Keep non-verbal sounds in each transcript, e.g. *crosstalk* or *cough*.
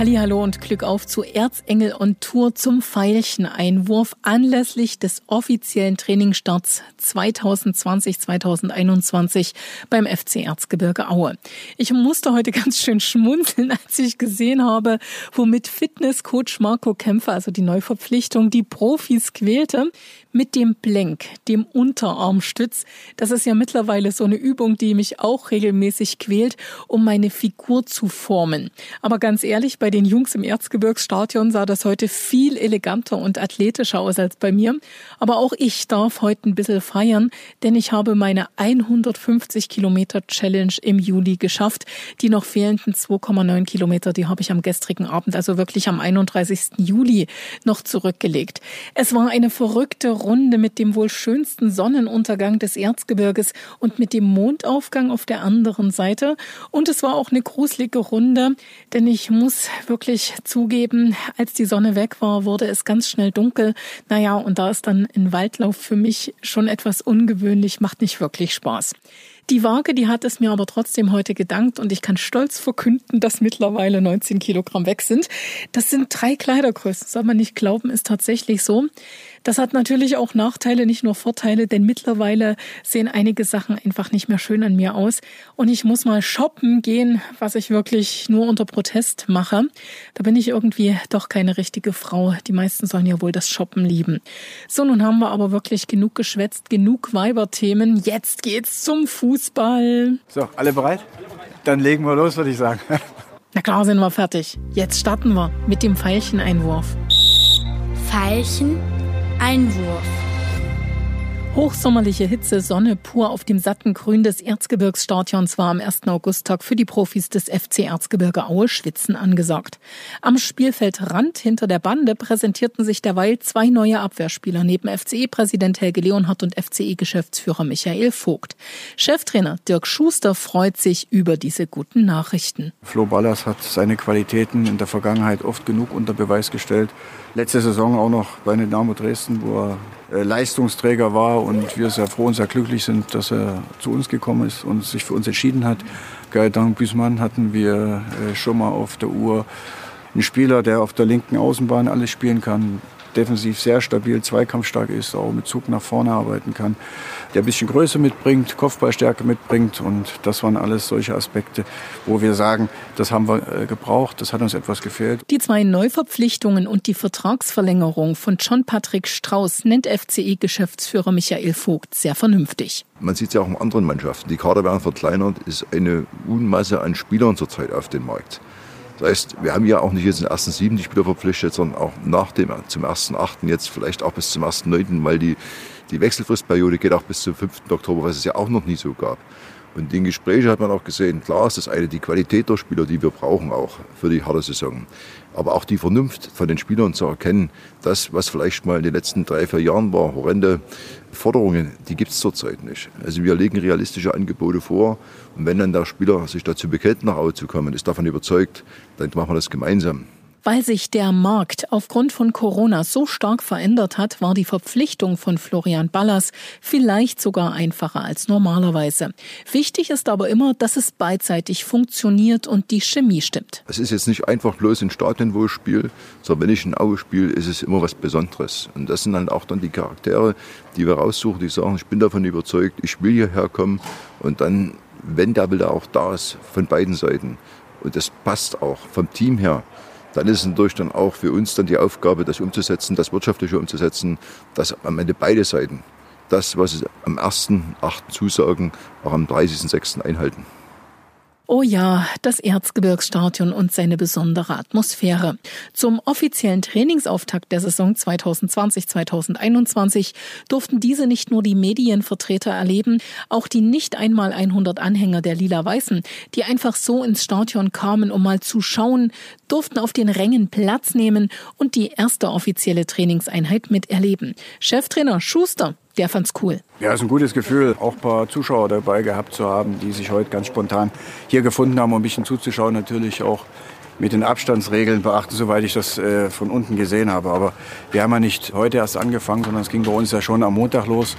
Hallo und Glück auf zu Erzengel on Tour zum Veilcheneinwurf anlässlich des offiziellen Trainingsstarts 2020-2021 beim FC Erzgebirge Aue. Ich musste heute *laughs* ganz schön schmunzeln, als ich gesehen habe, womit Fitnesscoach Marco Kämpfer, also die Neuverpflichtung, die Profis quälte mit dem Blenk, dem Unterarmstütz. Das ist ja mittlerweile so eine Übung, die mich auch regelmäßig quält, um meine Figur zu formen. Aber ganz ehrlich, bei den Jungs im Erzgebirgsstadion sah das heute viel eleganter und athletischer aus als bei mir. Aber auch ich darf heute ein bisschen feiern, denn ich habe meine 150 Kilometer Challenge im Juli geschafft. Die noch fehlenden 2,9 Kilometer, die habe ich am gestrigen Abend, also wirklich am 31. Juli noch zurückgelegt. Es war eine verrückte Runde mit dem wohl schönsten Sonnenuntergang des Erzgebirges und mit dem Mondaufgang auf der anderen Seite. Und es war auch eine gruselige Runde, denn ich muss wirklich zugeben, als die Sonne weg war, wurde es ganz schnell dunkel. Naja, und da ist dann ein Waldlauf für mich schon etwas ungewöhnlich, macht nicht wirklich Spaß. Die Waage, die hat es mir aber trotzdem heute gedankt und ich kann stolz verkünden, dass mittlerweile 19 Kilogramm weg sind. Das sind drei Kleidergrößen, soll man nicht glauben, ist tatsächlich so. Das hat natürlich auch Nachteile, nicht nur Vorteile, denn mittlerweile sehen einige Sachen einfach nicht mehr schön an mir aus. Und ich muss mal shoppen gehen, was ich wirklich nur unter Protest mache. Da bin ich irgendwie doch keine richtige Frau. Die meisten sollen ja wohl das Shoppen lieben. So, nun haben wir aber wirklich genug geschwätzt, genug Weiberthemen. Jetzt geht's zum Fußball. So, alle bereit? Dann legen wir los, würde ich sagen. *laughs* Na klar sind wir fertig. Jetzt starten wir mit dem Pfeilcheneinwurf. Veilchen Einwurf. Hochsommerliche Hitze, Sonne pur auf dem satten Grün des Erzgebirgsstadions war am 1. Augusttag für die Profis des FC Erzgebirge Aue Schwitzen angesagt. Am Spielfeldrand hinter der Bande präsentierten sich derweil zwei neue Abwehrspieler neben FCE-Präsident Helge Leonhardt und FCE-Geschäftsführer Michael Vogt. Cheftrainer Dirk Schuster freut sich über diese guten Nachrichten. Flo Ballas hat seine Qualitäten in der Vergangenheit oft genug unter Beweis gestellt. Letzte Saison auch noch bei Dynamo Dresden, wo er äh, Leistungsträger war und wir sehr froh und sehr glücklich sind, dass er zu uns gekommen ist und sich für uns entschieden hat. Gaetan Büßmann hatten wir äh, schon mal auf der Uhr. Ein Spieler, der auf der linken Außenbahn alles spielen kann, defensiv sehr stabil, zweikampfstark ist, auch mit Zug nach vorne arbeiten kann, der ein bisschen Größe mitbringt, Kopfballstärke mitbringt und das waren alles solche Aspekte, wo wir sagen, das haben wir äh, gebraucht, das hat uns etwas gefehlt. Die zwei Neuverpflichtungen und die Vertragsverlängerung von John Patrick Strauß nennt FCE-Geschäftsführer Michael Vogt sehr vernünftig. Man sieht es ja auch in anderen Mannschaften. Die Kader werden verkleinert, ist eine Unmasse an Spielern zurzeit auf dem Markt. Das heißt, wir haben ja auch nicht jetzt den ersten sieben die Spieler verpflichtet, sondern auch nach dem, zum ersten achten jetzt vielleicht auch bis zum ersten neunten, weil die, die Wechselfristperiode geht auch bis zum 5. Oktober, was es ja auch noch nie so gab. Und in Gesprächen hat man auch gesehen, klar ist das eine die Qualität der Spieler, die wir brauchen auch für die harte Saison aber auch die Vernunft von den Spielern zu erkennen, das, was vielleicht mal in den letzten drei, vier Jahren war, horrende Forderungen, die gibt es zurzeit nicht. Also wir legen realistische Angebote vor und wenn dann der Spieler sich dazu bekennt, nach Hause zu kommen, ist davon überzeugt, dann machen wir das gemeinsam. Weil sich der Markt aufgrund von Corona so stark verändert hat, war die Verpflichtung von Florian Ballas vielleicht sogar einfacher als normalerweise. Wichtig ist aber immer, dass es beidseitig funktioniert und die Chemie stimmt. Es ist jetzt nicht einfach bloß ein ich spiele, sondern wenn ich ein Auge spiele, ist es immer was Besonderes. Und das sind dann auch dann die Charaktere, die wir raussuchen, die sagen, ich bin davon überzeugt, ich will hierher kommen und dann, wenn der Wille auch da ist, von beiden Seiten. Und das passt auch vom Team her dann ist es natürlich dann auch für uns dann die Aufgabe, das umzusetzen, das Wirtschaftliche umzusetzen, dass am Ende beide Seiten das, was sie am 1.8. zusagen, auch am 30.6. einhalten. Oh ja, das Erzgebirgsstadion und seine besondere Atmosphäre. Zum offiziellen Trainingsauftakt der Saison 2020-2021 durften diese nicht nur die Medienvertreter erleben, auch die nicht einmal 100 Anhänger der Lila-Weißen, die einfach so ins Stadion kamen, um mal zu schauen, durften auf den Rängen Platz nehmen und die erste offizielle Trainingseinheit miterleben. Cheftrainer Schuster der fand's cool. Ja, ist ein gutes Gefühl, auch ein paar Zuschauer dabei gehabt zu haben, die sich heute ganz spontan hier gefunden haben, um ein bisschen zuzuschauen. Natürlich auch mit den Abstandsregeln beachten, soweit ich das äh, von unten gesehen habe. Aber wir haben ja nicht heute erst angefangen, sondern es ging bei uns ja schon am Montag los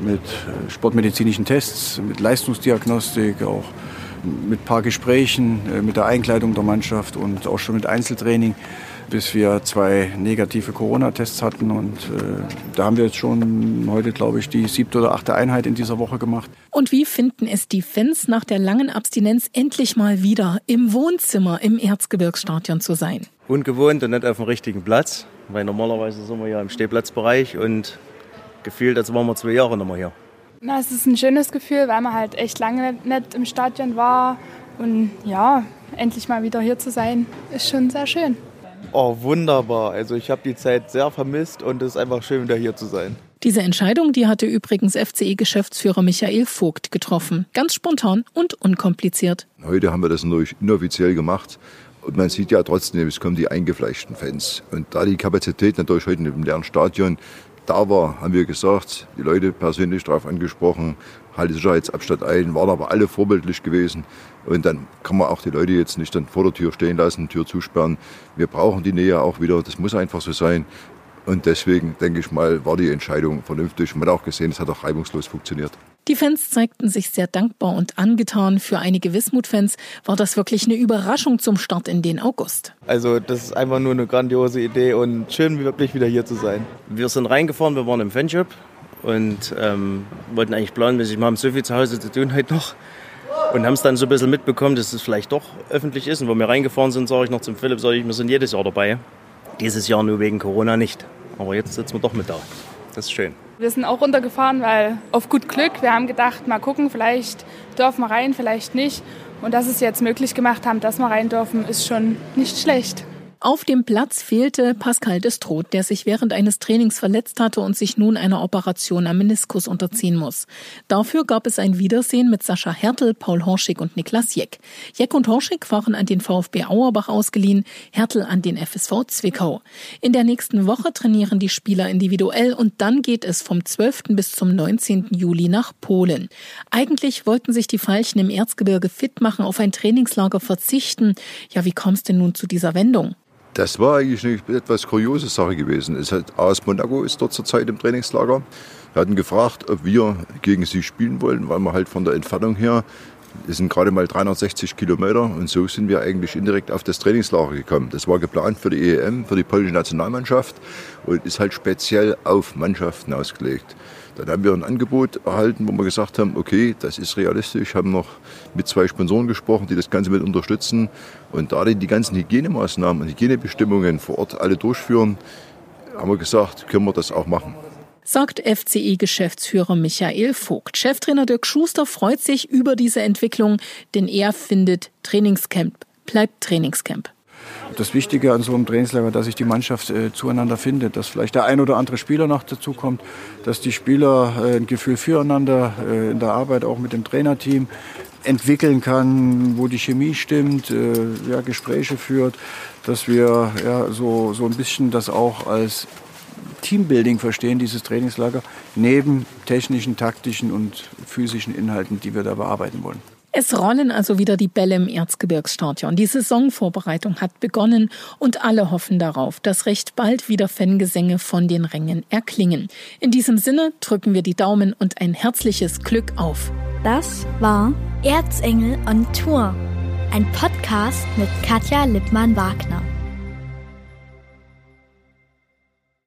mit äh, sportmedizinischen Tests, mit Leistungsdiagnostik, auch mit ein paar Gesprächen, äh, mit der Einkleidung der Mannschaft und auch schon mit Einzeltraining, bis wir zwei negative Corona-Tests hatten. Und äh, da haben wir jetzt schon heute, glaube ich, die siebte oder achte Einheit in dieser Woche gemacht. Und wie finden es die Fans nach der langen Abstinenz endlich mal wieder im Wohnzimmer im Erzgebirgsstadion zu sein? Ungewohnt und nicht auf dem richtigen Platz, weil normalerweise sind wir ja im Stehplatzbereich und gefühlt, als waren wir zwei Jahre noch mal hier. Na, es ist ein schönes Gefühl, weil man halt echt lange nicht im Stadion war. Und ja, endlich mal wieder hier zu sein, ist schon sehr schön. Oh, wunderbar. Also ich habe die Zeit sehr vermisst und es ist einfach schön, wieder hier zu sein. Diese Entscheidung, die hatte übrigens FCE-Geschäftsführer Michael Vogt getroffen. Ganz spontan und unkompliziert. Heute haben wir das natürlich inoffiziell gemacht. Und man sieht ja trotzdem, es kommen die eingefleischten Fans. Und da die Kapazität natürlich heute im leeren Stadion da war, haben wir gesagt, die Leute persönlich darauf angesprochen, halte Sicherheitsabstand ein, waren aber alle vorbildlich gewesen. Und dann kann man auch die Leute jetzt nicht dann vor der Tür stehen lassen, Tür zusperren. Wir brauchen die Nähe auch wieder, das muss einfach so sein. Und deswegen, denke ich mal, war die Entscheidung vernünftig. Man hat auch gesehen, es hat auch reibungslos funktioniert. Die Fans zeigten sich sehr dankbar und angetan. Für einige Wismut-Fans war das wirklich eine Überraschung zum Start in den August. Also das ist einfach nur eine grandiose Idee und schön wirklich wieder hier zu sein. Wir sind reingefahren, wir waren im Fanshop und ähm, wollten eigentlich planmäßig, wir haben so viel zu Hause zu tun heute noch und haben es dann so ein bisschen mitbekommen, dass es vielleicht doch öffentlich ist. Und wo wir reingefahren sind, sage ich noch zum Philipp, sage ich, wir sind jedes Jahr dabei. Dieses Jahr nur wegen Corona nicht. Aber jetzt sitzen wir doch mit da. Das ist schön. Wir sind auch runtergefahren, weil auf gut Glück, wir haben gedacht, mal gucken, vielleicht dürfen wir rein, vielleicht nicht. Und dass es jetzt möglich gemacht haben, dass wir rein dürfen, ist schon nicht schlecht. Auf dem Platz fehlte Pascal Destroth, der sich während eines Trainings verletzt hatte und sich nun einer Operation am Meniskus unterziehen muss. Dafür gab es ein Wiedersehen mit Sascha Hertel, Paul Horschig und Niklas Jeck. Jeck und Horschig waren an den VfB Auerbach ausgeliehen, Hertel an den FSV Zwickau. In der nächsten Woche trainieren die Spieler individuell und dann geht es vom 12. bis zum 19. Juli nach Polen. Eigentlich wollten sich die Veilchen im Erzgebirge fit machen, auf ein Trainingslager verzichten. Ja, wie kommst denn nun zu dieser Wendung? Das war eigentlich eine etwas kuriose Sache gewesen. Es hat AS Monaco ist dort zurzeit im Trainingslager. Wir hatten gefragt, ob wir gegen sie spielen wollen, weil wir halt von der Entfernung her, das sind gerade mal 360 Kilometer und so sind wir eigentlich indirekt auf das Trainingslager gekommen. Das war geplant für die EM, für die polnische Nationalmannschaft und ist halt speziell auf Mannschaften ausgelegt. Dann haben wir ein Angebot erhalten, wo wir gesagt haben, okay, das ist realistisch, haben noch mit zwei Sponsoren gesprochen, die das Ganze mit unterstützen. Und da die die ganzen Hygienemaßnahmen und Hygienebestimmungen vor Ort alle durchführen, haben wir gesagt, können wir das auch machen sagt FCE-Geschäftsführer Michael Vogt. Cheftrainer Dirk Schuster freut sich über diese Entwicklung, denn er findet, Trainingscamp bleibt Trainingscamp das Wichtige an so einem Trainingslager, dass sich die Mannschaft äh, zueinander findet, dass vielleicht der ein oder andere Spieler noch dazu kommt, dass die Spieler äh, ein Gefühl füreinander äh, in der Arbeit auch mit dem Trainerteam entwickeln kann, wo die Chemie stimmt, äh, ja, Gespräche führt, dass wir ja, so, so ein bisschen das auch als Teambuilding verstehen, dieses Trainingslager, neben technischen, taktischen und physischen Inhalten, die wir da bearbeiten wollen. Es rollen also wieder die Bälle im Erzgebirgsstadion. Die Saisonvorbereitung hat begonnen und alle hoffen darauf, dass recht bald wieder Fangesänge von den Rängen erklingen. In diesem Sinne drücken wir die Daumen und ein herzliches Glück auf. Das war Erzengel on Tour, ein Podcast mit Katja Lippmann-Wagner.